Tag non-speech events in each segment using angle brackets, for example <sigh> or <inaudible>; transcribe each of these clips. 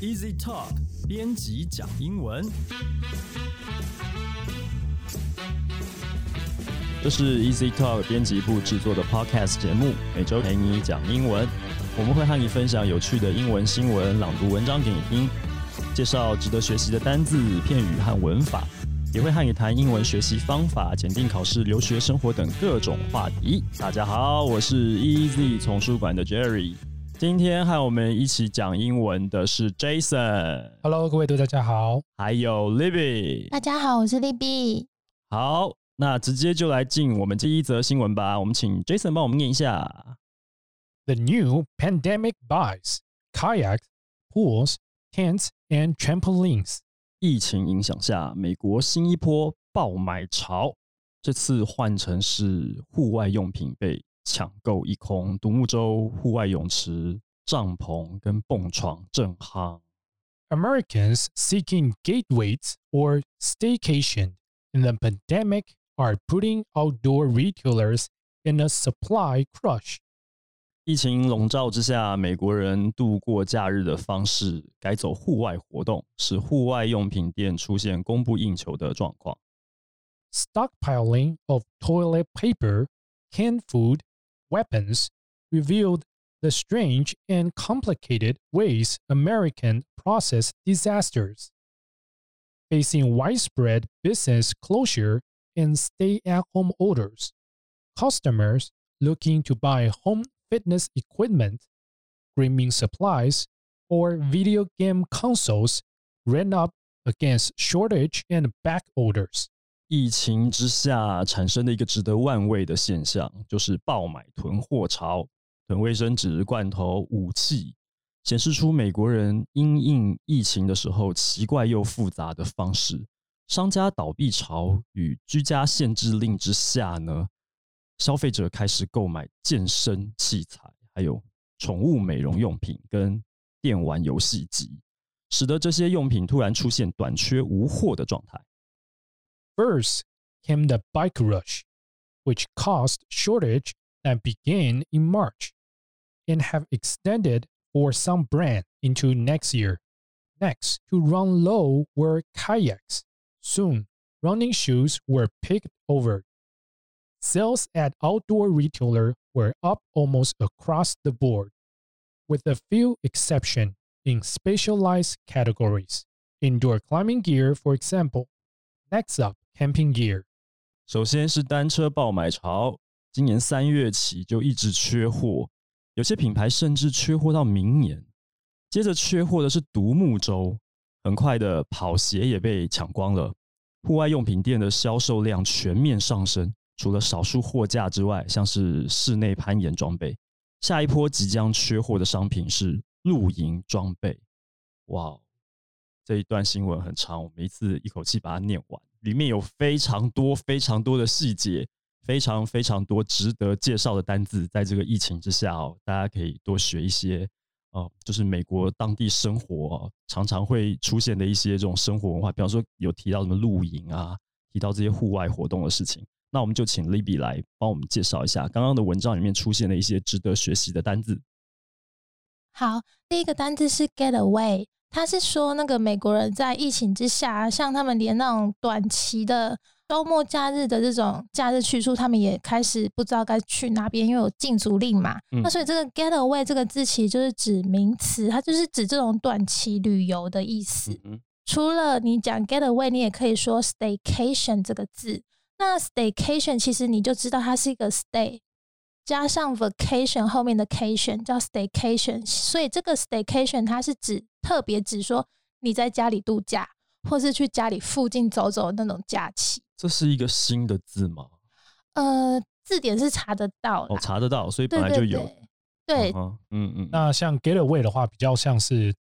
Easy Talk 编辑讲英文，这是 Easy Talk 编辑部制作的 Podcast 节目，每周陪你讲英文。我们会和你分享有趣的英文新闻、朗读文章给你听，介绍值得学习的单字、片语和文法，也会和你谈英文学习方法、检定考试、留学生活等各种话题。大家好，我是 Easy 丛书馆的 Jerry。今天和我们一起讲英文的是 Jason。Hello，各位大家好。还有 Libby。大家好，我是 Libby。好，那直接就来进我们第一则新闻吧。我们请 Jason 帮我们念一下。The new pandemic buys kayaks, pools, tents, and trampolines. 疫情影响下，美国新一波爆买潮，这次换成是户外用品被抢购一空，独木舟、户外泳池、帐篷跟蹦床正夯。 Americans seeking gateways or staycation in the pandemic are putting outdoor retailers in a supply crush. 疫情笼罩之下，美国人度过假日的方式改走户外活动，使户外用品店出现供不应求的状况。 Stockpiling of toilet paper, canned food, weapons revealed the strange and complicated ways Americans process disasters. Facing widespread business closure and stay at home orders, customers looking to buy home fitness equipment, grooming supplies, or video game consoles ran up against shortage and back orders. 疫情之下产生的一个值得万味的现象，就是爆买囤货潮，囤卫生纸、罐头、武器，显示出美国人因应疫情的时候奇怪又复杂的方式。商家倒闭潮与居家限制令之下呢，消费者开始购买健身器材，还有宠物美容用品跟电玩游戏机，使得这些用品突然出现短缺无货的状态。First came the bike rush, which caused shortage that began in March and have extended for some brand into next year. Next, to run low were kayaks. Soon, running shoes were picked over. Sales at outdoor retailer were up almost across the board, with a few exceptions in specialized categories. Indoor climbing gear, for example. Next up, camping gear. 首先是单车爆买潮，今年三月起就一直缺货，有些品牌甚至缺货到明年。接着缺货的是独木舟，很快的跑鞋也被抢光了。户外用品店的销售量全面上升，除了少数货架之外，像是室内攀岩装备。下一波即将缺货的商品是露营装备。哇，这一段新闻很长，我们一次一口气把它念完。里面有非常多、非常多的细节，非常非常多值得介绍的单字。在这个疫情之下哦，大家可以多学一些哦，就是美国当地生活、常常会出现的一些这种生活文化，比方说有提到什么露营啊，提到这些户外活动的事情。那我们就请 Libby 来帮我们介绍一下刚刚的文章里面出现的一些值得学习的单字。好，第一个单字是 getaway，它是说那个美国人在疫情之下，像他们连那种短期的周末假日的这种假日去处，他们也开始不知道该去哪边，因为有禁足令嘛。嗯那所以这个 getaway 这个字其实就是指名词，它就是指这种短期旅游的意思。嗯除了你讲 getaway，你也可以说 staycation 这个字。那 staycation 其实你就知道它是一个 stay 加上 vacation 后面的 cation 叫 staycation，所以这个 staycation 它是指特别指说你在家里度假，或是去家里附近走走的那种假期。这是一个新的字吗？呃，字典是查得到哦，查得到，所以本来就有。对，对。嗯嗯嗯，那像 getaway 的话，比较像是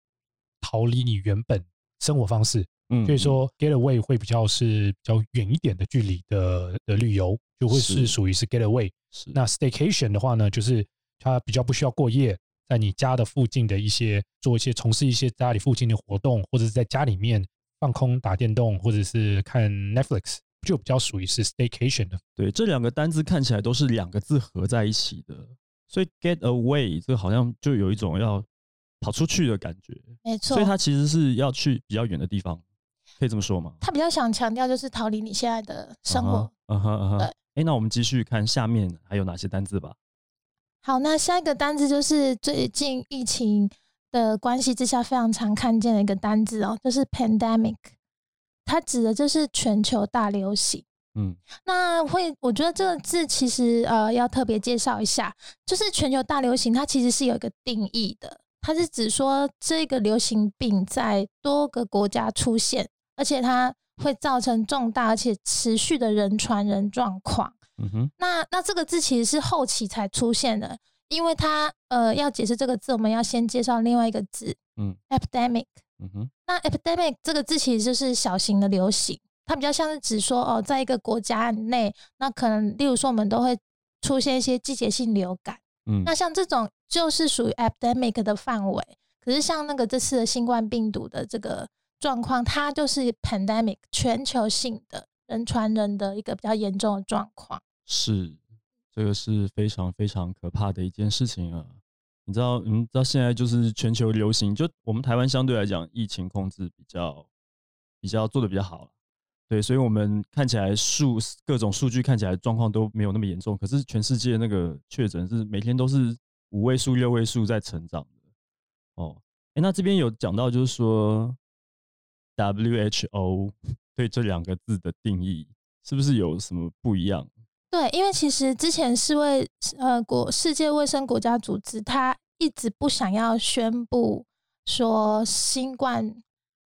逃离你原本生活方式，嗯所以说 getaway 会比较是比较远一点的距离的的旅游，就会是是属于是 getaway。是那 staycation 的话呢，就是它比较不需要过夜，在你家的附近的一些做一些从事一些家里附近的活动，或者是在家里面放空打电动，或者是看 Netflix，就比较属于是 staycation 的。对，这两个单字看起来都是两个字合在一起的，所以 get away 这个好像就有一种要跑出去的感觉，没错。所以他其实是要去比较远的地方，可以这么说吗？他比较想强调就是逃离你现在的生活。嗯哼嗯哼。对哎，那我们继续看下面还有哪些单字吧。好，那下一个单字就是最近疫情的关系之下非常常看见的一个单字哦，就是 pandemic。它指的就是全球大流行。嗯，那会，我觉得这个字其实呃要特别介绍一下，就是全球大流行，它其实是有一个定义的，它是指说这个流行病在多个国家出现，而且它会造成重大而且持续的人传人状况。嗯哼，那那这个字其实是后期才出现的，因为它呃要解释这个字，我们要先介绍另外一个字，嗯，epidemic。嗯哼，那 epidemic 这个字其实就是小型的流行，它比较像是指说哦，在一个国家内，那可能例如说我们都会出现一些季节性流感，嗯，那像这种就是属于 epidemic 的范围。可是像那个这次的新冠病毒的这个状况，它就是 pandemic 全球性的人传人的一个比较严重的状况。是，这个是非常非常可怕的一件事情啊。你知道，你，知道现在就是全球流行，就我们台湾相对来讲，疫情控制比较比较做的比较好对，所以我们看起来数各种数据看起来状况都没有那么严重，可是全世界那个确诊是每天都是五位数、六位数在成长的。哦，哎，那这边有讲到就是说，WHO 对这两个字的定义是不是有什么不一样？对，因为其实之前世卫呃国世界卫生国家组织，它一直不想要宣布说新冠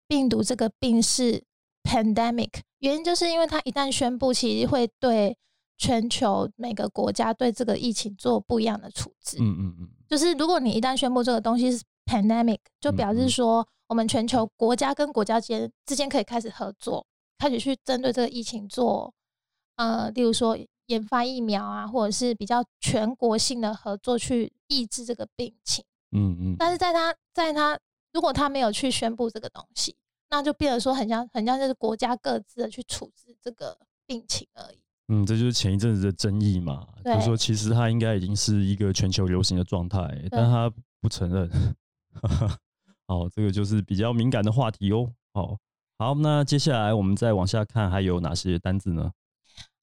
病毒这个病是 pandemic，原因就是因为它一旦宣布，其实会对全球每个国家对这个疫情做不一样的处置。嗯嗯嗯，就是如果你一旦宣布这个东西是 pandemic，就表示说我们全球国家跟国家间之间可以开始合作，开始去针对这个疫情做呃，例如说。研发疫苗啊，或者是比较全国性的合作去抑制这个病情。嗯嗯。但是在他在他如果他没有去宣布这个东西，那就变得说很像很像就是国家各自的去处置这个病情而已。嗯，这就是前一阵子的争议嘛，就是说其实它应该已经是一个全球流行的状态，但他不承认。好，这个就是比较敏感的话题哦。好，好，那接下来我们再往下看，还有哪些单字呢？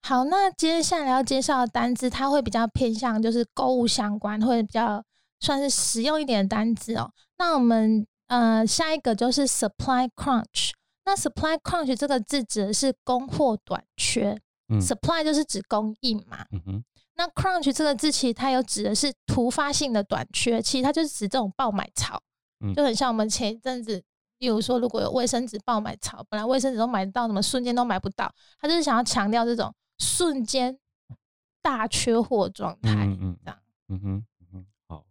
好，那接下来要介绍的单字，它会比较偏向就是购物相关，会比较算是实用一点的单字哦。那我们呃下一个就是 supply crunch。那 supply crunch 这个字指的是供货短缺，supply 就是指供应嘛。嗯哼。那 crunch 这个字其实它有指的是突发性的短缺，其实它就是指这种爆买潮，就很像我们前一阵子，例如说如果有卫生纸爆买潮，本来卫生纸都买得到，怎么瞬间都买不到？他就是想要强调这种。瞬间大缺货状态，嗯嗯，这样，嗯哼，嗯哼，好，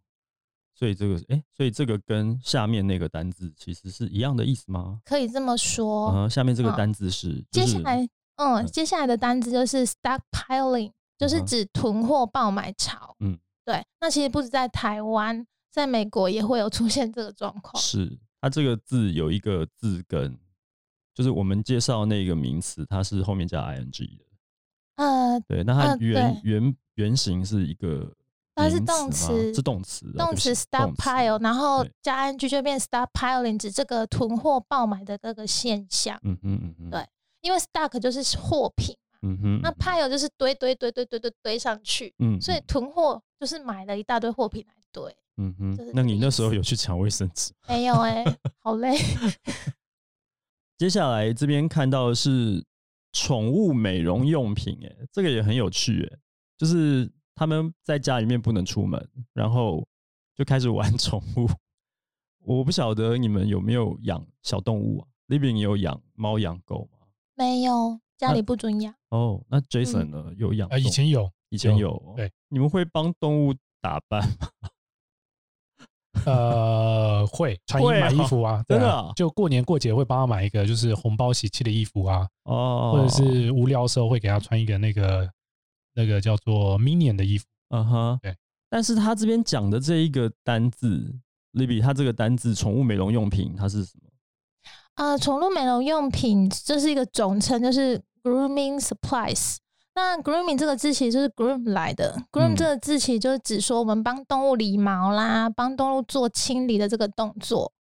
所以这个，哎，所以这个跟下面那个单字其实是一样的意思吗？可以这么说。嗯，下面这个单字是，接下来，嗯，接下来的单字就是 stockpiling，就是指囤货爆买潮。嗯，对。那其实不止在台湾，在美国也会有出现这个状况。是，它这个字有一个字根，就是我们介绍那个名词，它是后面加 ing 的。呃，对，那它原原原型是一个，它是动词，是动词，动词 stockpile，然后加 ing 就变 stockpiling，指这个囤货爆买的各个现象。嗯嗯嗯嗯，对，因为 stock 就是货品嘛，嗯哼，那 pile 就是堆堆堆堆堆堆堆上去，嗯，所以囤货就是买了一大堆货品来堆。嗯哼，那你那时候有去抢卫生纸？<laughs> 没有哎，好累。<laughs> <laughs> 接下来这边看到的是。宠物美容用品，哎，这个也很有趣，哎，就是他们在家里面不能出门，然后就开始玩宠物。我不晓得你们有没有养小动物啊？Living 有养猫养狗吗？没有，家里不准养。哦，那 Jason 呢？有养？啊，以前有，以前有。对，你们会帮动物打扮吗？<laughs> 呃，会穿衣买衣服啊，<laughs> 真的，就过年过节会帮他买一个就是红包喜气的衣服啊，哦，或者是无聊时候会给他穿一个那个那个叫做 Minion 的衣服，嗯哼，对。但是他这边讲的这一个单字，Libby，他这个单字宠物美容用品，它是什么？呃，宠物美容用品这是一个总称，就是 Grooming Supplies。那 grooming 这个字其实就是 groom 来的，groom 嗯这个字其实就是指说我们帮动物理毛啦，帮动物做清理的这个动作。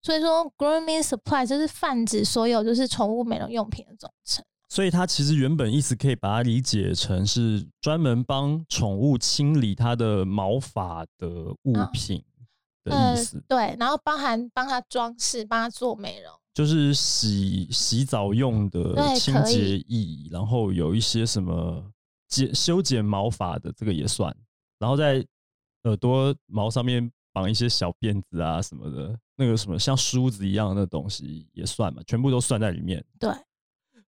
所以说 grooming supply 就是泛指所有就是宠物美容用品的总称。所以它其实原本意思可以把它理解成是专门帮宠物清理它的毛发的物啊品的呃意思，对，然后包含帮它装饰、帮它做美容。就是洗洗澡用的清洁液，然后有一些什么剪修剪毛发的这个也算，然后在耳朵毛上面绑一些小辫子啊什么的，那个什么像梳子一样的那东西也算嘛，全部都算在里面。对，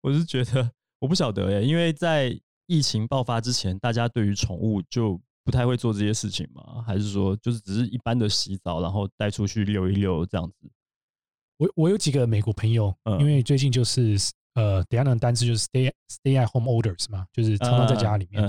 我是觉得我不晓得耶，因为在疫情爆发之前，大家对于宠物就不太会做这些事情嘛，还是说就是只是一般的洗澡，然后带出去溜一溜这样子？我我有几个美国朋友，嗯。因为最近就是呃，等一下那个单词就是 stay stay at home orders 嘛，就是常常在家里面，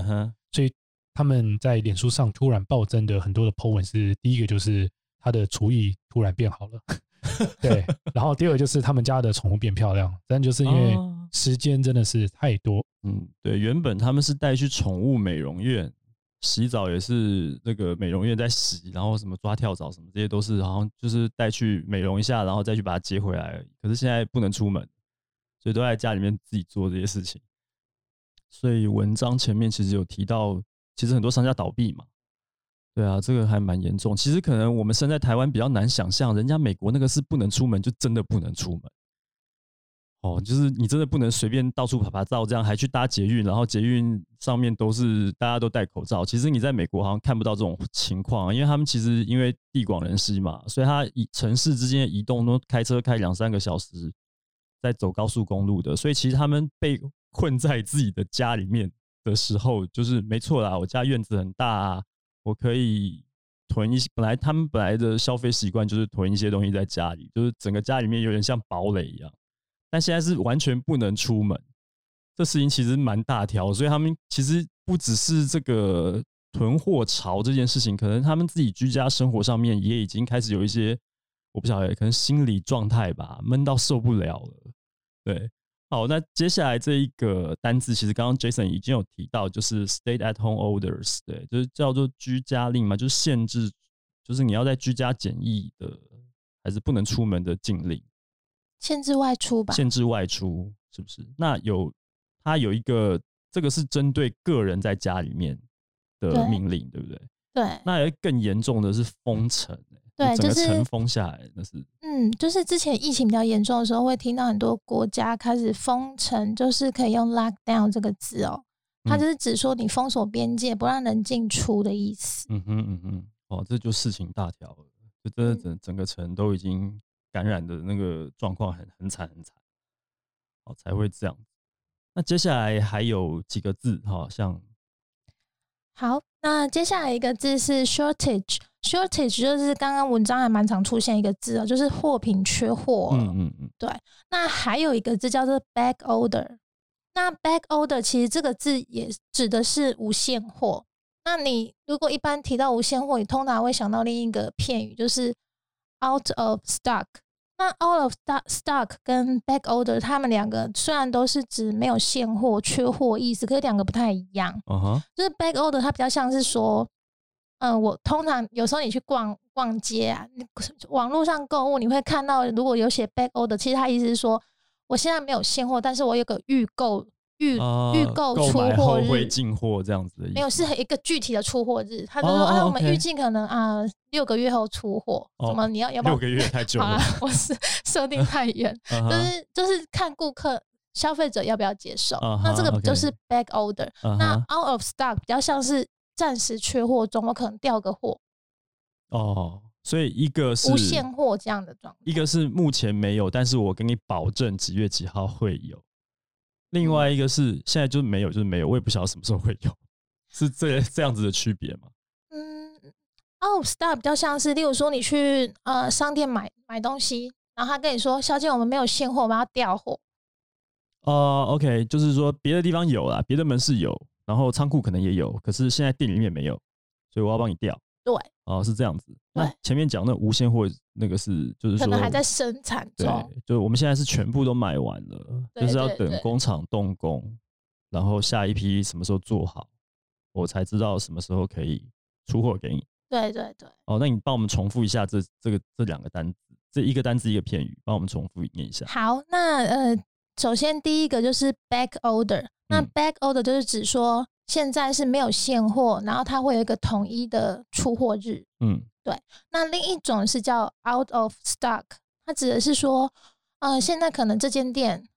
所以他们在脸书上突然暴增的很多的 po 文是，第一个就是他的厨艺突然变好了，<laughs> 对，然后第二个就是他们家的宠物变漂亮，但就是因为哦。时间真的是太多，嗯，对，原本他们是带去宠物美容院洗澡，也是那个美容院在洗，然后什么抓跳蚤什么这些都是，好像就是带去美容一下，然后再去把它接回来而已。可是现在不能出门，所以都在家里面自己做这些事情。所以文章前面其实有提到，其实很多商家倒闭嘛。对啊，这个还蛮严重。其实可能我们身在台湾比较难想象，人家美国那个是不能出门，就真的不能出门。哦，就是你真的不能随便到处拍拍照，这样还去搭捷运，然后捷运上面都是大家都戴口罩。其实你在美国好像看不到这种情况，因为他们其实因为地广人稀嘛，所以它移城市之间移动都开车开两三个小时，在走高速公路的，所以其实他们被困在自己的家里面的时候，就是没错啦，我家院子很大啊，我可以囤一些。本来他们本来的消费习惯就是囤一些东西在家里，就是整个家里面有点像堡垒一样。但现在是完全不能出门，这事情其实蛮大条，所以他们其实不只是这个囤货潮这件事情，可能他们自己居家生活上面也已经开始有一些，我不晓得，可能心理状态吧，闷到受不了了。对，好，那接下来这一个单字，其实刚刚 Jason 已经有提到，就是 stay at home orders，对，就是叫做居家令嘛，就是限制，就是你要在居家检疫的，还是不能出门的禁令。限制外出吧。限制外出，是不是？那有它有一个，这个是针对个人在家里面的命令，对不对？对，那有更严重的是封城、欸，对就是城封下来，那是嗯，就是之前疫情比较严重的时候，会听到很多国家开始封城，就是可以用 lockdown 这个字哦，它嗯就是指说你封锁边界，不让人进出的意思。嗯哼嗯哼，哦，这就事情大条了，就真的嗯整整个城都已经感染的那个状况很很惨很惨，哦才会这样。那接下来还有几个字，哈，像好，那接下来一个字是 shortage。shortage 就是刚刚文章还蛮常出现一个字哦，就是货品缺货。嗯嗯嗯，对那还有一个字叫做 back order。那 back order 其实这个字也指的是无现货。那你如果一般提到无现货，你通常会想到另一个片语，就是 out of stock。那 out of stock stock 跟 back order，它们两个虽然都是指没有现货、缺货意思，可是两个不太一样。就是 back order，它比较像是说，嗯、我通常有时候你去逛逛街啊，你网络上购物，你会看到如果有写 back order，其实它意思是说，我现在没有现货，但是我有个预购预、啊预购出货日进货这样子的没有是一个具体的出货日，他就说哦啊，哦我们预计可能啊六个月后出货，哦什么你要要不要六？个月太久了，，<laughs> 我是设定太远，<laughs> 就是就是看顾客消费者要不要接受。啊那这个就是 back order。啊那 out of stock 比较像是暂时缺货中，我可能调个货，哦，所以一个是无现货这样的状态。一个是目前没有，但是我给你保证几月几号会有。另外一个是现在就是没有，就是没有，我也不晓得什么时候会有，是这 <laughs> 这样子的区别吗？嗯，out stock 比较像是，例如说你去呃商店买买东西，然后他跟你说，小姐我们没有现货，我们要调货。哦、o k 就是说别的地方有啦，别的门市有，然后仓库可能也有，可是现在店里面没有，所以我要帮你调。对，哦，是这样子。那前面讲那无现货那个是，就是说可能还在生产对。，就是我们现在是全部都买完了，就是要等工厂动工，然后下一批什么时候做好，我才知道什么时候可以出货给你。对对对，哦，那你帮我们重复一下这这个这两个单子，这一个单字一个片语，帮我们重复念一下。好，那呃，首先第一个就是 back order，那嗯 back order 就是指说现在是没有现货，然后它会有一个统一的出货日。嗯对那另一种是叫 out of stock，它指的是说，呃，现在可能这间店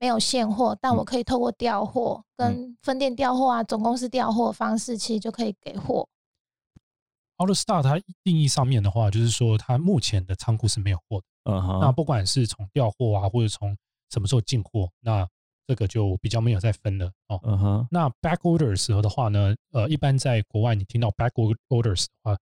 没有现货，但我嗯可以透过调货、跟分店调货啊、总公司调货方式，其实就可以给货。out of stock 它定义上面的话，就是说它目前的仓库是没有货的。嗯哼，那不管是从调货啊，或者从什么时候进货，那这个就比较没有再分了哦。嗯哼，那 back order 的时候的话呢，呃，一般在国外你听到 back or- orders 的话，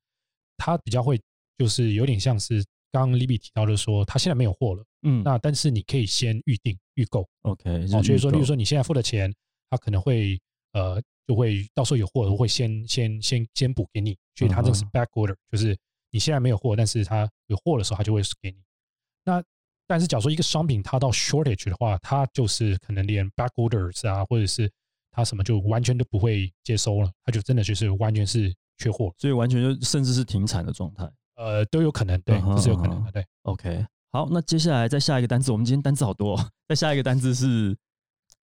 它比较会就是有点像是刚刚 Libby 提到的说，它现在没有货了，嗯，那但是你可以先预定预购 OK，哦，所以说，例如说你现在付了钱，它可能会呃就会到时候有货了，会先先先先补给你，所以它这个是嗯 back order，就是你现在没有货，但是它有货的时候，它就会给你。那但是假如说一个商品它到 shortage 的话，它就是可能连 back orders 啊，或者是它什么就完全都不会接收了，它就真的就是完全是缺货，所以完全就甚至是停产的状态。呃，都有可能，对，这是有可能嗯的，对。OK，好，那接下来再下一个单字，我们今天单字好多、哦。再下一个单字是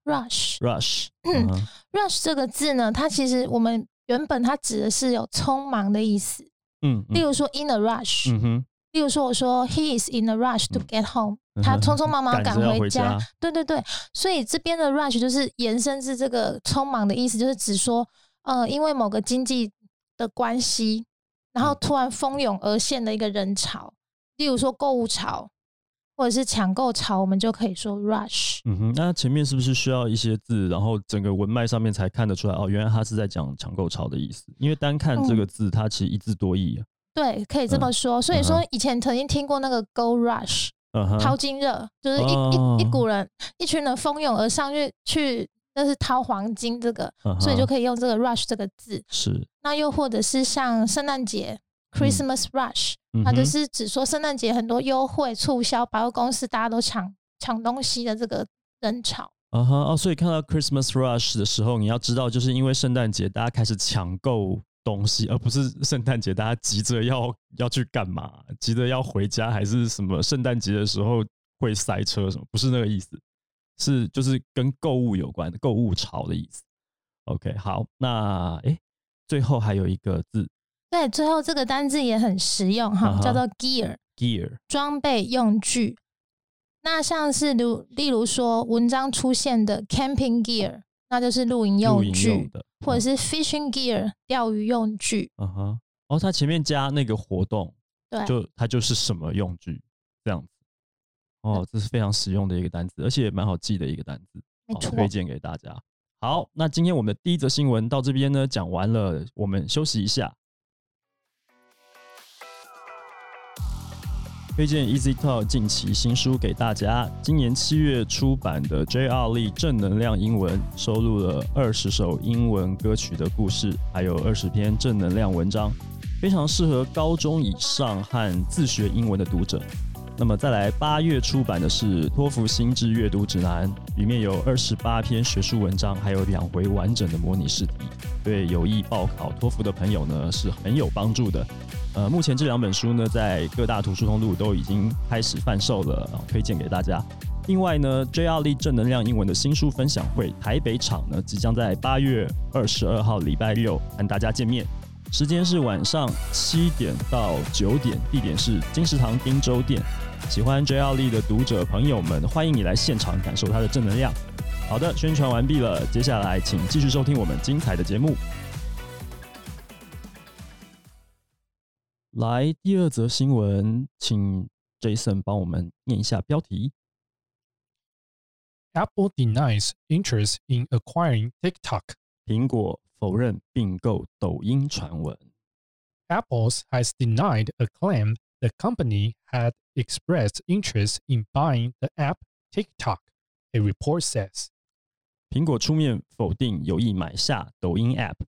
rush rush，嗯哼。Rush 这个字呢，它其实我们原本它指的是有匆忙的意思，嗯嗯。例如说 in a rush，、嗯哼，例如说我说 he is in a rush to 嗯 get home，、嗯他匆匆忙忙赶回家。家对对对，所以这边的 rush 就是延伸至这个匆忙的意思，就是指说，呃，因为某个经济的关系，然后嗯突然蜂拥而现的一个人潮，例如说购物潮或者是抢购潮，我们就可以说 rush。嗯哼，那前面是不是需要一些字，然后整个文脉上面才看得出来哦？原来他是在讲抢购潮的意思，因为单看这嗯个字，它其实一字多义啊。对，可以这么嗯说。所以说以前曾经听过那个 go rush。嗯哼，淘金热，就是一、哦一一股人，一群人蜂拥而上去去，那是掏黄金这个，所以就可以用这个 rush 这个字。是，那又或者是像圣诞节 Christmas rush，、嗯它就是指说圣诞节很多优惠促销，百货公司大家都抢抢东西的这个人潮。啊哈哦，所以看到 Christmas rush 的时候，你要知道，就是因为圣诞节大家开始抢购东西，而不是圣诞节大家急着要要去干嘛，急着要回家，还是什么圣诞节的时候会塞车什么？不是那个意思，是就是跟购物有关的购物潮的意思。OK，好，那诶，最后还有一个字对，最后这个单字也很实用哈叫做 gear，gear，装备用具。那像是如例如说文章出现的 camping gear，那就是露营用具，用的，或者是 fishing gear 钓鱼用具。嗯哼，哦，它前面加那个活动，对，就它就是什么用具这样子。哦，这是非常实用的一个单词，而且也蛮好记的一个单词，好没错。推荐给大家。好，那今天我们的第一则新闻到这边呢讲完了，我们休息一下。推荐 Easy Talk 近期新书给大家。今年七月出版的 J.R. Lee 正能量英文收录了二十首英文歌曲的故事，还有二十篇正能量文章，非常适合高中以上和自学英文的读者。那么再来，八月出版的是托福心智阅读指南，里面有二十八篇学术文章，还有两回完整的模拟试题，对有意报考托福的朋友呢是很有帮助的。呃，目前这两本书呢，在各大图书通路都已经开始贩售了，推荐给大家。另外呢，JR Lee 正能量英文的新书分享会台北场呢，即将在八月二十二号礼拜六和大家见面，时间是晚上七点到九点，地点是金石堂汀州店。喜欢 JR Lee 的读者朋友们，欢迎你来现场感受它的正能量。好的，宣传完毕了，接下来请继续收听我们精彩的节目。来，第二则新闻，请 Jason 帮我们念一下标题。Apple denies interest in acquiring TikTok. 苹果否认并购抖音传闻。Apple has denied a claim the company had expressed interest in buying the app TikTok, a report says. 苹果出面否定有意买下抖音 App。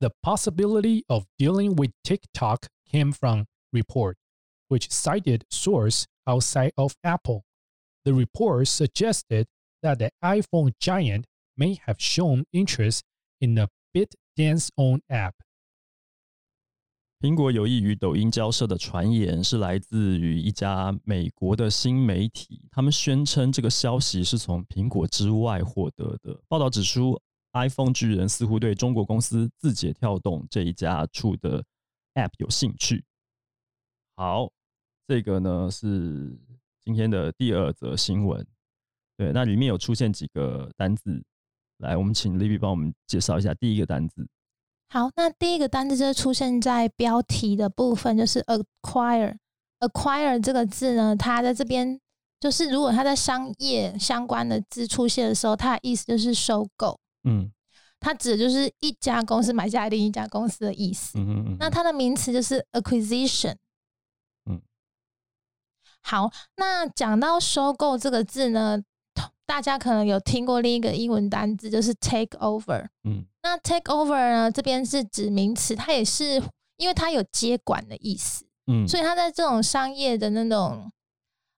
The possibility of dealing with TikTok came from report, which cited source outside of Apple. The report suggested that the iPhone giant may have shown interest in the BitDance own app. 苹果有意与抖音交涉的传言是来自于一家美国的新媒体，他们宣称这个消息是从苹果之外获得的。报道指出，iPhone 巨人似乎对中国公司字节跳动这一家出的 App 有兴趣。好，这个呢是今天的第二则新闻。对，那里面有出现几个单字，来，我们请 Libby 帮我们介绍一下第一个单字。好，那第一个单字就是出现在标题的部分，就是 acquire。acquire 这个字呢，它在这边就是如果它在商业相关的字出现的时候，它的意思就是收购。嗯它指的就是一家公司买下另一家公司的意思。嗯嗯嗯，那它的名词就是 acquisition。嗯，好，那讲到收购这个字呢，大家可能有听过另一个英文单字，就是 take over。嗯那 take over 呢，这边是指名词，它也是因为它有接管的意思，嗯，所以它在这种商业的那种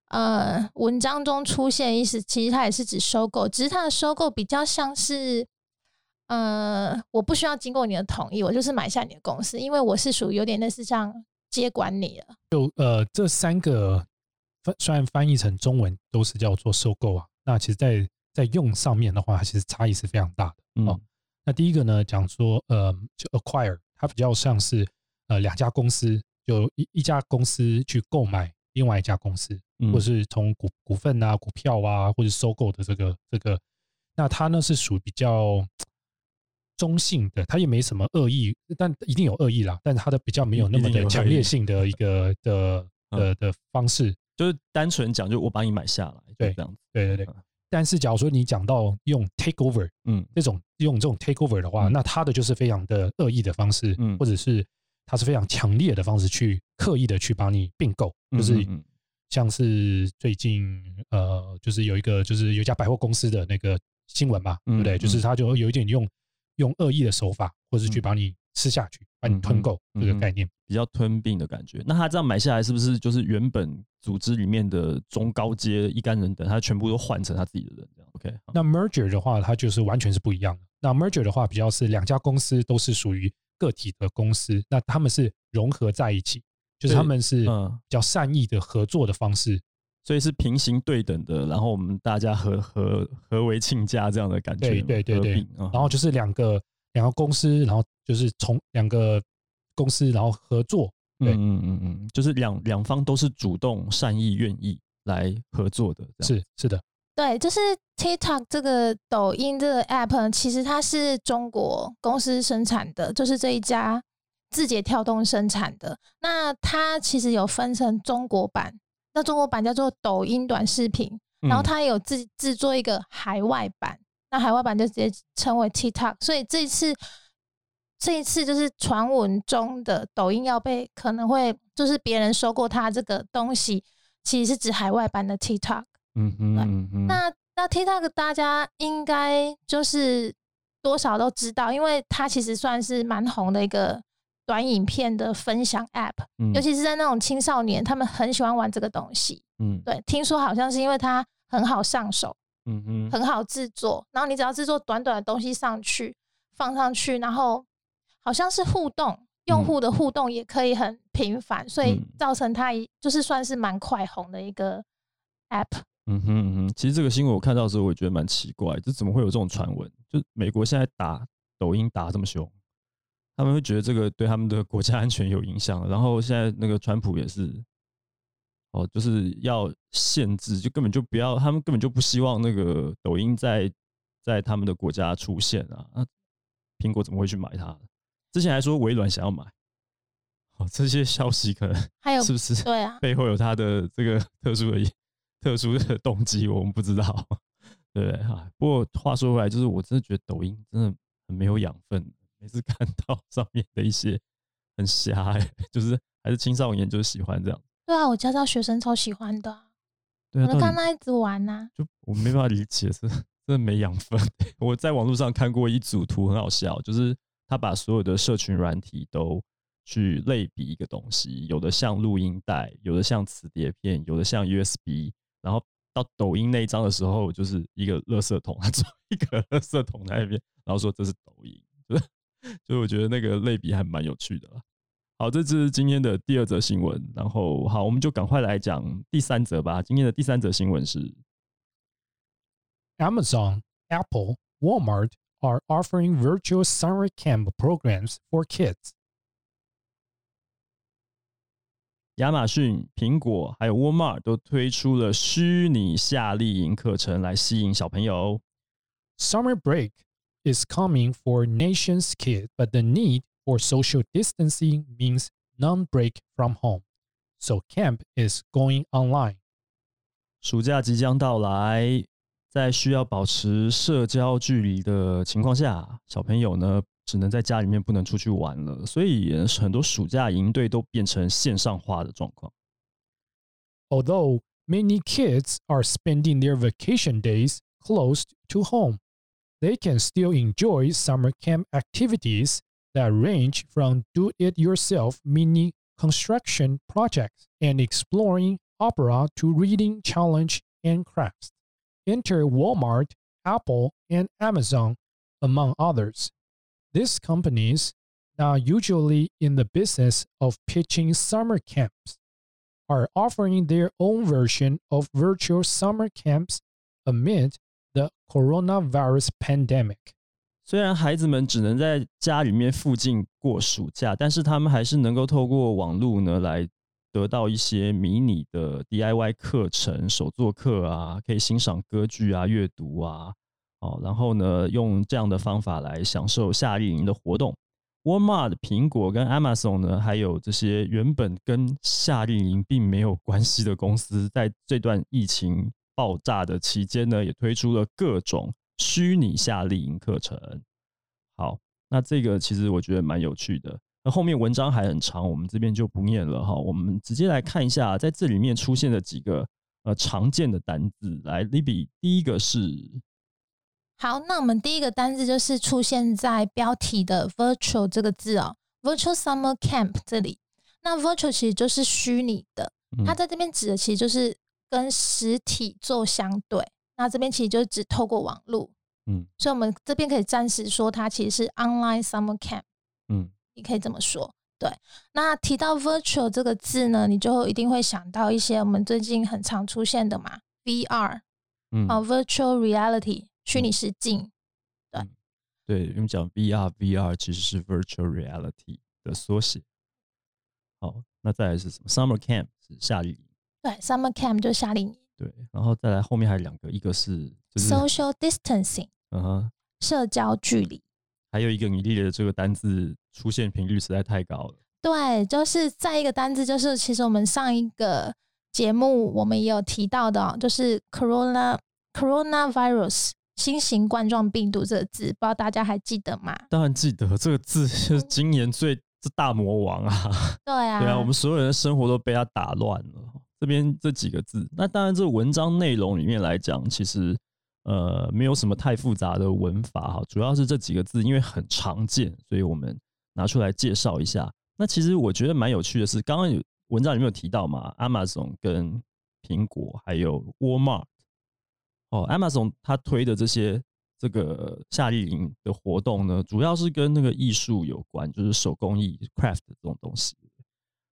呃文章中出现意思，其实它也是指收购，只是它的收购比较像是。呃，我不需要经过你的同意，我就是买下你的公司，因为我是属于有点类似像接管你了。就呃，这三个翻虽然翻译成中文都是叫做收购啊，那其实在在用上面的话，其实差异是非常大的。嗯哦那第一个呢，讲说呃，就 acquire，它比较像是呃两家公司，就一一家公司去购买另外一家公司，嗯或是从股股份啊、股票啊，或者收购的这个这个，那它呢是属于比较中性的，它也没什么恶意，但一定有恶意啦，但它的比较没有那么的强烈性的一个的的的方式。就是单纯讲，就我把你买下来，就对这样子。对对对嗯。但是假如说你讲到用 take over 嗯。这种用这种 take over 的话，嗯。那他的就是非常的恶意的方式，嗯。或者是他是非常强烈的方式去刻意的去把你并购，就是嗯嗯。像是最近呃，就是有一个就是有一家百货公司的那个新闻嘛，对不对？嗯就是他就有一点用用恶意的手法，或是去把你吃下去，把你吞购嗯嗯这个概念。比较吞并的感觉。那他这样买下来，是不是就是原本组织里面的中高阶一干人等，他全部都换成他自己的人？这样 OK？那 merger 的话，它就是完全是不一样的。那 merger 的话，比较是两家公司都是属于个体的公司，那他们是融合在一起，就是他们是嗯比较善意的合作的方式。所以是平行对等的，然后我们大家合合合为亲家这样的感觉对，对对然后就是两个两个公司，然后就是从两个公司然后合作。对嗯嗯嗯嗯，就是两两方都是主动善意愿意来合作的，是是的，对，就是 TikTok 这个抖音这个 app，呢其实它是中国公司生产的，就是这一家字节跳动生产的。那它其实有分成中国版，那中国版叫做抖音短视频，然后嗯它有自制作一个海外版，那海外版就直接称为 TikTok。所以这一次，这一次就是传闻中的抖音要被可能会就是别人收购它这个东西，其实是指海外版的 TikTok。嗯嗯嗯嗯，那那 TikTok 大家应该就是多少都知道，因为它其实算是蛮红的一个短影片的分享 App，、嗯尤其是在那种青少年，他们很喜欢玩这个东西。嗯对，听说好像是因为它很好上手，嗯嗯很好制作，然后你只要制作短短的东西上去，放上去，然后好像是互动，用户的互动也可以很频繁，所以嗯造成它一就是算是蛮快红的一个 App。嗯哼嗯哼，其实这个新闻我看到的时候，我觉得蛮奇怪，就怎么会有这种传闻？就美国现在打抖音打这么凶，他们会觉得这个对他们的国家安全有影响，然后现在那个川普也是，哦，就是要限制，就根本就不要，他们根本就不希望那个抖音在在他们的国家出现啊，那苹果怎么会去买它？之前还说微软想要买，哦，这些消息可能 <laughs> 还有是不是对啊，背后有它的这个特殊的特殊的动机，我们不知道，对不对啊？不过话说回来，就是我真的觉得抖音真的很没有养分，每次看到上面的一些很瞎、欸，<laughs> 就是还是青少年就是喜欢这样，对啊，我家教学生超喜欢的啊，对啊，我就看到他一直玩呐、就我没办法理解，是真的没养分。<laughs> 我在网络上看过一组图，很好笑，就是他把所有的社群软体都去类比一个东西，有的像录音带，有的像磁碟片，有的像 USB，然后到抖音那一张的时候，就是一个垃圾桶，他做一个垃圾桶在那边，然后说这是抖音，<laughs> 就是，所以我觉得那个类比还蛮有趣的啦。好，这是今天的第二则新闻，然后好，我们就赶快来讲第三则吧。今天的第三则新闻是 Amazon, Apple, Walmart are offering virtual summer camp programs for kids. 亚马逊、苹果还有沃尔玛都推出了虚拟夏令营课程来吸引小朋友。 Summer break is coming for nation's kids, but the need for social distancing means none break from home. So camp is going online. 暑假即将到来，在需要保持社交距离的情况下，小朋友呢只能在家里面不能出去玩了，所以呃很多暑假营队都变成线上化的状况。 Although many kids are spending their vacation days close to home, they can still enjoy summer camp activities that range from do it yourself mini construction projects and exploring opera to reading challenge and crafts. Enter Walmart, Apple, and Amazon, among others. These companies, not usually in the business of pitching summer camps, are offering their own version of virtual summer camps amid the coronavirus pandemic. 虽然孩子们只能在家里面附近过暑假，但是他们还是能够透过网络呢来得到一些迷你的 DIY 课程、手作课啊，可以欣赏歌剧啊、阅读啊，哦，然后呢用这样的方法来享受夏令营的活动。Walmart、苹果跟 Amazon 呢，还有这些原本跟夏令营并没有关系的公司，在这段疫情爆炸的期间呢，也推出了各种虚拟夏令营课程。好，那这个其实我觉得蛮有趣的。那后面文章还很长，我们这边就不念了哈。我们直接来看一下，在这里面出现的几个呃常见的单字。来，Libby，第一个是好，那我们第一个单字就是出现在标题的 virtual 这个字哦，virtual summer camp 这里。那 virtual 其实就是虚拟的，嗯它在这边指的其实就是跟实体做相对。那这边其实就只透过网络，嗯所以我们这边可以暂时说它其实是 online summer camp，嗯你可以这么说。对，那提到 virtual 这个字呢，你就一定会想到一些我们最近很常出现的嘛，VR 嗯，啊、v i r t u a l reality 虚拟实境。对，我们讲 VR，VR 其实是 Virtual Reality 的缩写。好，那再来是什么？Summer Camp 是夏令营，对，summer camp 就夏令营对，然后再来后面还有两个，一个是就是，social distancing 嗯哼，社交距离。还有一个你列的这个单字出现频率实在太高了。对，就是再一个单字，就是其实我们上一个节目我们也有提到的、哦，就是 corona coronavirus 新型冠状病毒这个字，不知道大家还记得吗？当然记得这个字就是今年最这大魔王啊！对啊，对啊，我们所有人的生活都被他打乱了。这边这几个字，那当然这文章内容里面来讲，其实呃没有什么太复杂的文法哈，主要是这几个字因为很常见，所以我们拿出来介绍一下。那其实我觉得蛮有趣的是，刚刚有文章里面有提到嘛，Amazon 跟苹果还有 Walmart 哦，Amazon 它推的这些这个夏令营的活动呢，主要是跟那个艺术有关，就是手工艺 craft 这种东西。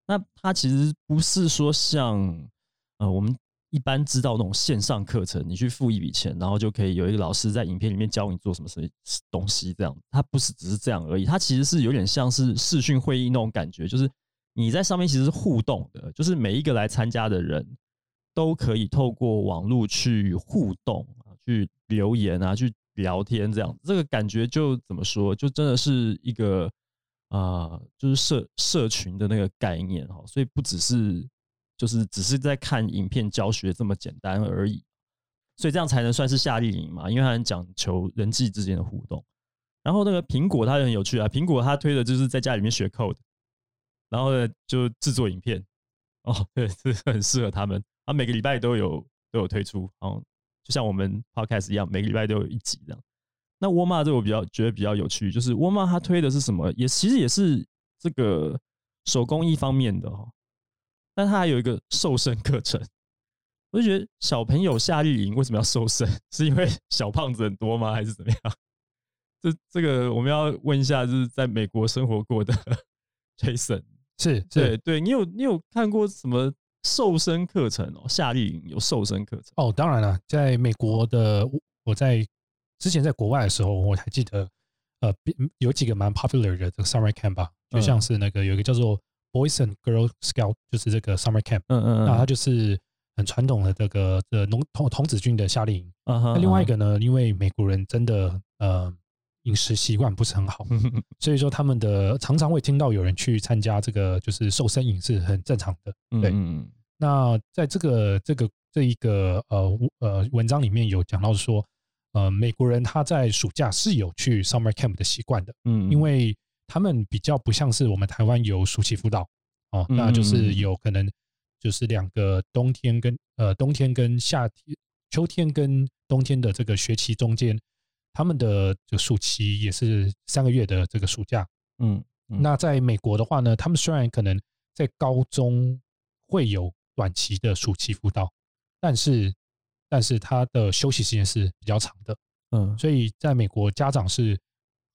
那它其实不是说像呃我们一般知道那种线上课程，你去付一笔钱，然后就可以有一个老师在影片里面教你做什么什么东西这样。它不是只是这样而已，它其实是有点像是视讯会议那种感觉，就是你在上面其实是互动的，就是每一个来参加的人都可以透过网络去互动啊，去留言啊，去聊天这样。这个感觉就怎么说，就真的是一个、呃就是社社群的那个概念哈，所以不只是就是只是在看影片教学这么简单而已，所以这样才能算是夏令营嘛，因为它很讲求人际之间的互动。然后那个苹果它也很有趣啊，苹果它推的就是在家里面学 code，然后呢就制作影片，哦，对，是很适合他们。啊每个礼拜都有都有推出，哦，就像我们 podcast 一样，每个礼拜都有一集这样。那沃尔玛这个我比较觉得比较有趣，就是沃尔玛它推的是什么？也其实也是这个手工艺方面的哈、哦，但它还有一个瘦身课程。我就觉得小朋友夏令营为什么要瘦身？<laughs> 是因为小胖子很多吗？还是怎么样？这这个我们要问一下，就是在美国生活过的 <laughs> Jason。是对是对，你有你有看过什么瘦身课程哦？夏令营有瘦身课程？哦，当然了，在美国的我在之前在国外的时候，我还记得呃有几个蛮 popular 的这个 summer camp 吧，就像是那个有一个叫做 Boys and Girl Scout，就是这个 summer camp，嗯嗯那它就是很传统的这个呃农童童子军的夏令营。那另外一个呢，因为美国人真的呃饮食习惯不是很好，<laughs> 所以说他们的常常会听到有人去参加这个就是瘦身营是很正常的。对。那在这个这个这一个呃呃文章里面有讲到说，呃，美国人他在暑假是有去 summer camp 的习惯的，嗯，因为他们比较不像是我们台湾有暑期辅导哦，嗯那就是有可能就是两个冬天跟呃冬天跟夏天、秋天跟冬天的这个学期中间，他们的这个暑期也是三个月的这个暑假。嗯嗯那在美国的话呢，他们虽然可能在高中会有短期的暑期辅导，但是但是他的休息时间是比较长的，嗯。所以在美国家长是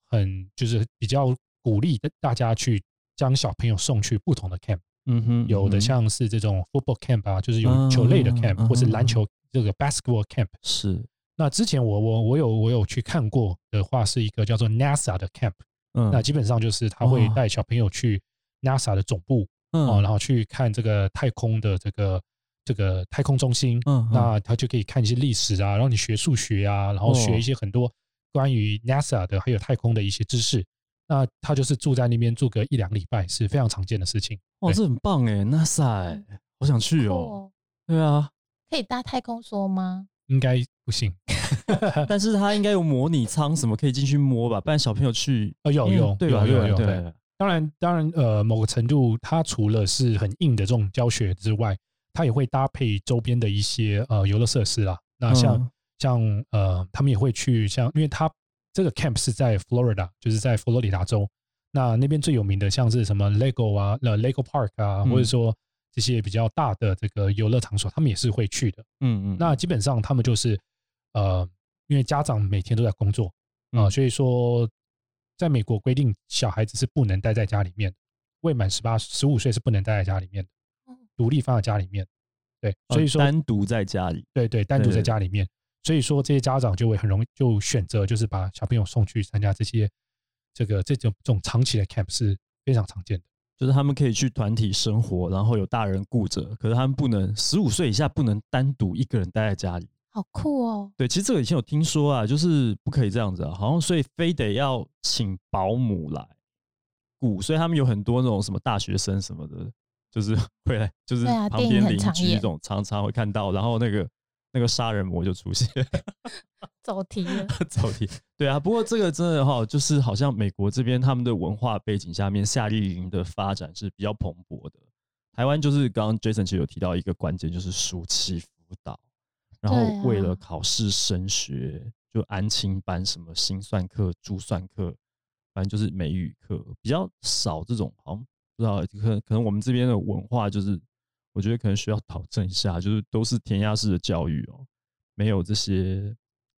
很就是比较鼓励大家去将小朋友送去不同的 camp，嗯哼，有的像是这种 football camp 啊，就是有球类的嗯 camp，、嗯或是篮球这个 basketball camp。是。那之前我我我有我有去看过的话，是一个叫做 NASA 的 camp，、嗯。那基本上就是他会带小朋友去 NASA 的总部嗯哦，然后去看这个太空的这个这个太空中心，嗯那他就可以看一些历史啊，然后你学数学啊，然后哦学一些很多关于 NASA 的还有太空的一些知识。那他就是住在那边住个一两个礼拜是非常常见的事情。哇，对这很棒哎，NASA，好想去哦。对啊，可以搭太空梭吗？应该不行。<laughs> 但是他应该有模拟舱什么可以进去摸吧，不然小朋友去呃，有因为有对吧？有有有对吧对对。当然，当然，呃，某个程度，它除了是很硬的这种教学之外，它也会搭配周边的一些呃游乐设施啦。那像、嗯像呃，他们也会去像，因为它这个 camp 是在 Florida，就是在佛罗里达州。那那边最有名的像是什么 Lego 啊、呃 Lego Park 啊，嗯或者说这些比较大的这个游乐场所，他们也是会去的。嗯嗯，那基本上他们就是呃，因为家长每天都在工作啊、嗯所以说在美国规定小孩子是不能待在家里面的，未满十八十五岁是不能待在家里面的哦，独立放在家里面。对，哦所以说、单独在家里，对对，单独在家里面。所以说这些家长就会很容易就选择就是把小朋友送去参加这些这个这种这种长期的 camp 是非常常见的。就是他们可以去团体生活，然后有大人顾着，可是他们不能十五岁以下不能单独一个人待在家里。好酷哦！对，其实这个以前有听说啊，就是不可以这样子啊，好像所以非得要请保姆来顾，所以他们有很多那种什么大学生什么的，就是会来，就是旁边邻居这种常常会看到，然后那个那个杀人魔就出现，<laughs> 走题了，<laughs> 走题。对啊，不过这个真的哈，就是好像美国这边他们的文化背景下面，夏令营的发展是比较蓬勃的。台湾就是刚刚 Jason 其实有提到一个关键，就是暑期辅导，然后为了考试升学，就安亲班、什么心算课、珠算课，反正就是美语课比较少这种，好像不知道可能可能我们这边的文化就是，我觉得可能需要讨正一下，就是都是填鸭式的教育哦，没有这些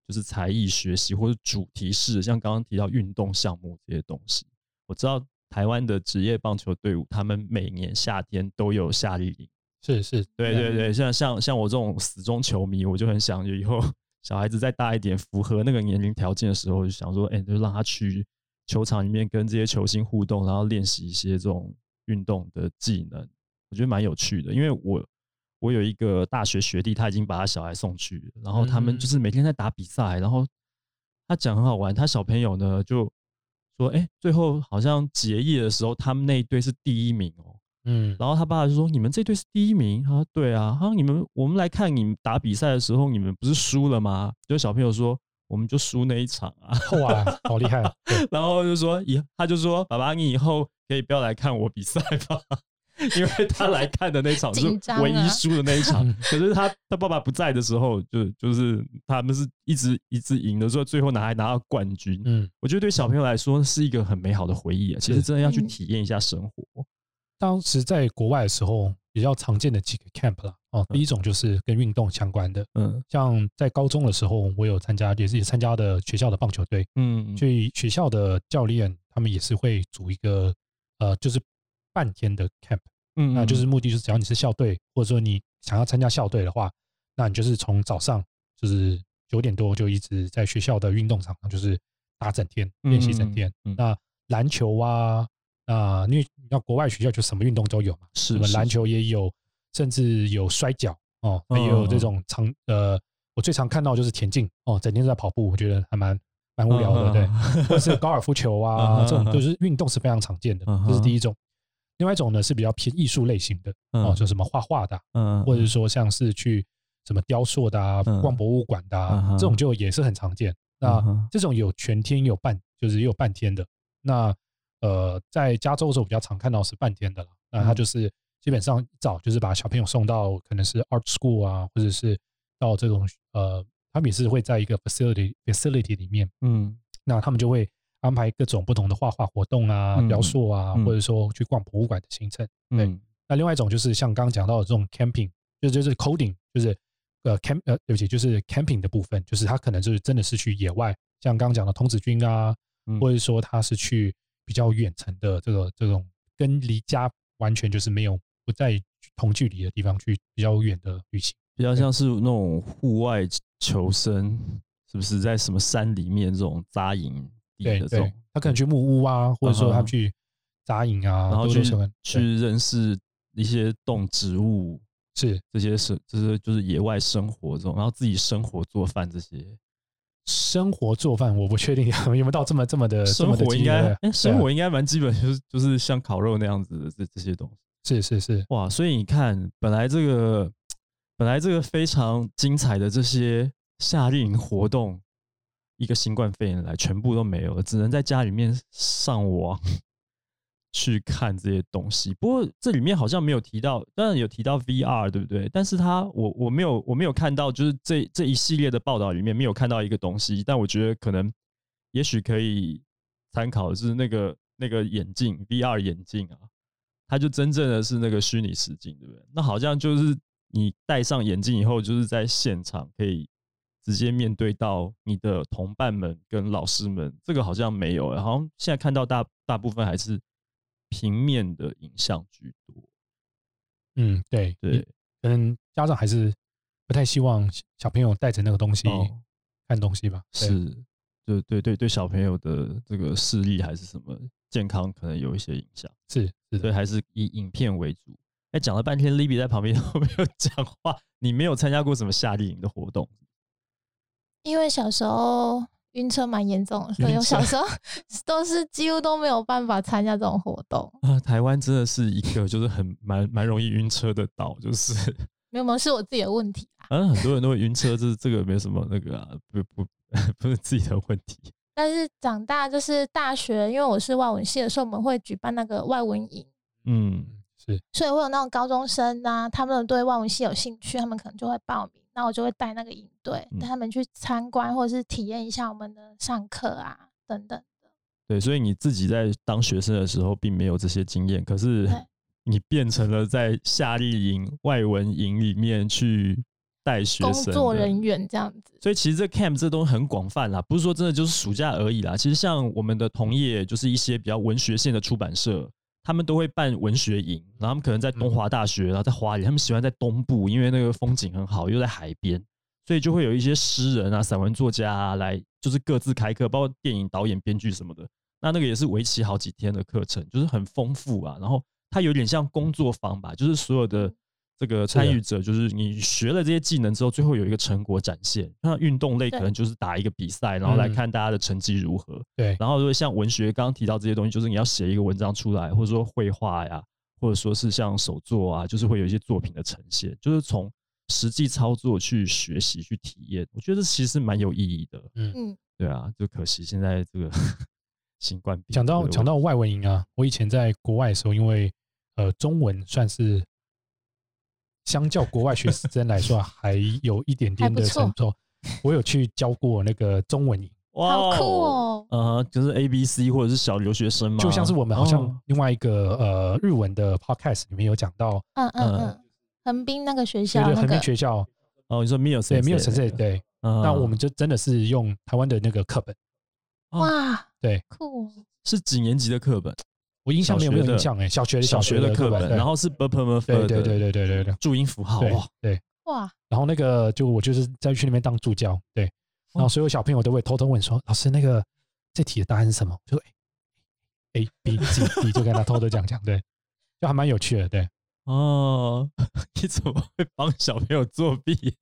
就是才艺学习或者主题式的，像刚刚提到运动项目这些东西。我知道台湾的职业棒球队伍，他们每年夏天都有夏令营。是是，对对对，像像像我这种死忠球迷，我就很想以后小孩子再大一点，符合那个年龄条件的时候，就想说，哎、就让他去球场里面跟这些球星互动，然后练习一些这种运动的技能，我觉得蛮有趣的。因为我我有一个大学学弟，他已经把他小孩送去，然后他们就是每天在打比赛，然后他讲很好玩，他小朋友呢就说，哎、最后好像结业的时候，他们那一队是第一名哦。嗯，然后他爸爸就说：“你们这队是第一名。”他说：“对啊，他说你们我们来看你们打比赛的时候，你们不是输了吗？”就小朋友说：“我们就输那一场啊。哇，好厉害！对 <laughs> ”然后就说：“以他就说，爸爸，你以后可以不要来看我比赛吧，<laughs> 因为他来看的那场是唯一输的那一场。<laughs> 嗯可是他他爸爸不在的时候，就就是他们是一直一直赢的，所以最后拿还拿到冠军。嗯，我觉得对小朋友来说是一个很美好的回忆啊。其实真的要去嗯体验一下生活。当时在国外的时候，比较常见的几个 camp 啦。哦，第一种就是跟运动相关的，嗯。像在高中的时候，我有参加，也是也参加的学校的棒球队，嗯所以学校的教练他们也是会组一个呃，就是半天的 camp，嗯那就是目的就是只要你是校队，或者说你想要参加校队的话，那你就是从早上就是九点多就一直在学校的运动场上就是打整天，练习整天。嗯嗯嗯。那篮球啊，啊、因为你知道国外学校就什么运动都有嘛，是什么篮球也有，甚至有摔跤哦，嗯也有这种长呃，我最常看到就是田径哦，整天都在跑步，我觉得还蛮蛮无聊的，对。或者是高尔夫球嗯啊，哼这种就是运动是非常常见的嗯，这是第一种。另外一种呢是比较偏艺术类型的哦，嗯就什么画画的或者是说像是去什么雕塑的啊，嗯逛博物馆的嗯啊，哼这种就也是很常见。那这种有全天有半，就是也有半天的。那呃，在加州的时候比较常看到是半天的了。那他嗯。就是基本上一早就是把小朋友送到可能是 art school 啊，或者是到这种呃，他们也是会在一个 facility facility 里面，嗯。那他们就会安排各种不同的画画活动啊、嗯雕塑啊，嗯或者。说去逛博物馆的行程。对嗯。那另外一种就是像刚刚讲到的这种 camping，就就是 coding，就是呃 camp 呃对不起，就是 camping 的部分，就是他可能就是真的是去野外，像刚刚讲的童子军啊，嗯。或者说他是去比较远程的这个这种跟离家完全就是没有不在同距离的地方去比较远的旅行。比较像是那种户外求生，是不是在什么山里面这种扎营地对对的这种，，他可能去木屋啊，或者说他去扎营啊，然后去去认识一些动植物，是。这些是就是就是野外生活这种，然后自己生活做饭这些生活做饭，我不确定有没有到这么这么的生活应该生啊。活应该蛮基本，就是就是像烤肉那样子的这这些东西。是是是，哇，所以你看，本来这个本来这个非常精彩的这些夏令营活动，一个新冠肺炎来，全部都没有了，只能在家里面上网去看这些东西。不过这里面好像没有提到，当然有提到 VR，对不对？但是它我我没有我没有看到，就是这这一系列的报道里面没有看到一个东西，但我觉得可能也许可以参考的是那个那个眼镜 VR 眼镜啊。它就真正的是那个虚拟实境，对不对？那好像就是你戴上眼镜以后，就是在现场可以直接面对到你的同伴们跟老师们，这个好像没有，好像现在看到大大部分还是平面的影像居多。嗯，对对，可能家长还是不太希望小小朋友带着那个东西哦，看东西吧。对是，对对对对，小朋友的这个视力还是什么健康可能有一些影响。是是所以，还是以影片为主。哎，讲了半天，Libby 在旁边都没有讲话。你没有参加过什么夏令营的活动？因为小时候晕车蛮严重的，所以我小时候都是几乎都没有办法参加这种活动。啊，台湾真的是一个就是很蛮蛮容易晕车的岛，就是，没有没有，是我自己的问题啊。反正很多人都会晕车，这这个没什么那个啊，不不 <laughs> 不是自己的问题。但是长大就是大学，因为我是外文系的时候，我们会举办那个外文营，嗯是所以会有那种高中生啊，他们对外文系有兴趣，他们可能就会报名，那我就会带那个营队，嗯带他们去参观或者是体验一下我们的上课啊等等的。对，所以你自己在当学生的时候并没有这些经验，可是你变成了在夏令营、外文营里面去带学工生工作人员这样子，所以其实这 camp 这东西很广泛啦，不是说真的就是暑假而已啦。其实像我们的同业，就是一些比较文学性的出版社，他们都会办文学营，然后他们可能在东华大学，然后在花莲，他们喜欢在东部，因为那个风景很好，又在海边，所以就会有一些诗人啊、散文作家啊来，就是各自开课，包括电影导演、编剧什么的。那那个也是为期好几天的课程，就是很丰富啊。然后它有点像工作坊吧，就是所有的这个参与者，就是你学了这些技能之后，最后有一个成果展现。那运动类可能就是打一个比赛，然后来嗯看大家的成绩如何。对，然后如果像文学刚刚提到这些东西，就是你要写一个文章出来，或者说绘画呀，或者说是像手作啊，就是会有一些作品的呈现，就是从实际操作去学习、去体验。我觉得这其实蛮有意义的。嗯，对啊，就可惜现在这个 <laughs> 新冠病讲到讲到外文营啊，我以前在国外的时候，因为呃中文算是相较国外学生来说啊还有一点点的还不错，我有去教过那个中文营。好酷哦！哦！呃，就是 A B C 或者是小留学生嘛？就像是我们好像哦。另外一个呃日文的 podcast 里面有讲到，嗯嗯嗯。嗯，横滨那个学对对，横滨学校。哦，你说 m i l 对没有城市对，嗯。那我们就真的是用台湾的那个课本，哦。哇，对，酷哦！是几年级的课本？我印象没有没有印象哎，小学小学的课本，对。然后是 b p m f 对对对对对对对。注音符号对哇，对，哇，然后那个就我就是在去那边当助教，对，然后所有小朋友都会偷偷问说，老师那个这题的答案是什么？就说哎 A B C D 就跟他偷偷讲讲，对，就还蛮有趣的，对。哦，<laughs> 你怎么会帮小朋友作弊？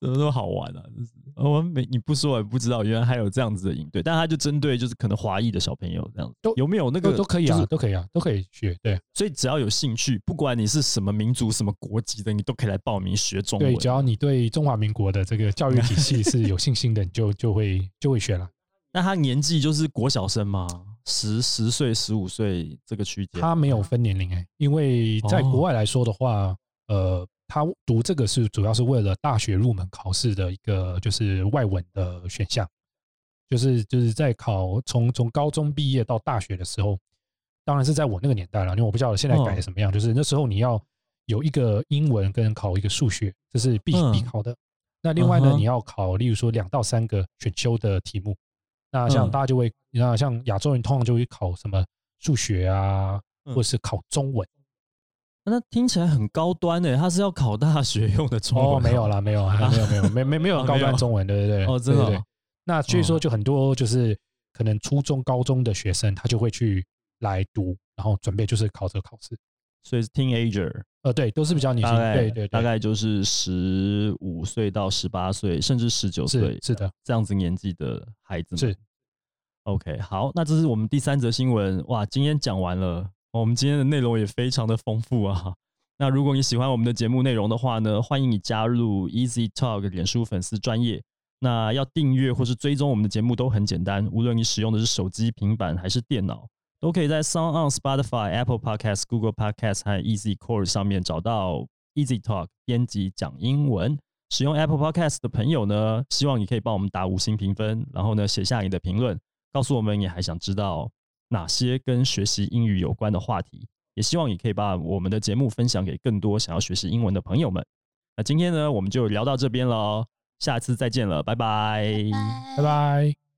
怎么那么好玩啊！就是哦我没你不说我也不知道，原来还有这样子的营队，但他就针对就是可能华裔的小朋友这样子都，有没有那个都都可以就是啊，都可以啊，都可以学。对所以只要有兴趣，不管你是什么民族、什么国籍的，你都可以来报名学中文。对，只要你对中华民国的这个教育体系是有信心的，你就就会就会学了。<laughs> 那他年纪就是国小生吗？十十岁、十五岁这个区间？他没有分年龄哎，因为在国外来说的话，呃，他读这个是主要是为了大学入门考试的一个就是外文的选项，就是就是在考从从高中毕业到大学的时候，当然是在我那个年代了，因为我不知道现在改的什么样，就是那时候你要有一个英文跟考一个数学，这是必嗯必考的。那另外呢，你要考，例如说两到三个选修的题目。那像嗯大家就会，你看像亚洲人通常就会考什么数学啊，嗯或是考中文。那听起来很高端诶，他是要考大学用的中文哦，没有啦，没有啊，没有没有没没没有哦高端中文，对对对，哦真的那所以说，哦。就很多就是可能初中、高中的学生，他就会去来读，然后准备就是考这个考试。所以是 teenager，呃，对，都是比较年轻，对对对，大概就是十五岁到十八岁，甚至十九岁是是的，这样子年纪的孩子们。是。OK，好，那这是我们第三则新闻。哇，今天讲完了，我们今天的内容也非常的丰富啊。那如果你喜欢我们的节目内容的话呢，欢迎你加入 Easy Talk 脸书粉丝专业。那要订阅或是追踪我们的节目都很简单，无论你使用的是手机、平板还是电脑，都可以在 Sound on Spotify、Apple Podcast、Google Podcast 和 Easy Core 上面找到 Easy Talk 编辑讲英文。使用 Apple Podcast 的朋友呢，希望你可以帮我们打五星评分，然后呢写下你的评论，告诉我们你还想知道哪些跟学习英语有关的话题。也希望你可以把我们的节目分享给更多想要学习英文的朋友们。那今天呢，我们就聊到这边喽，下次再见了，拜拜拜拜。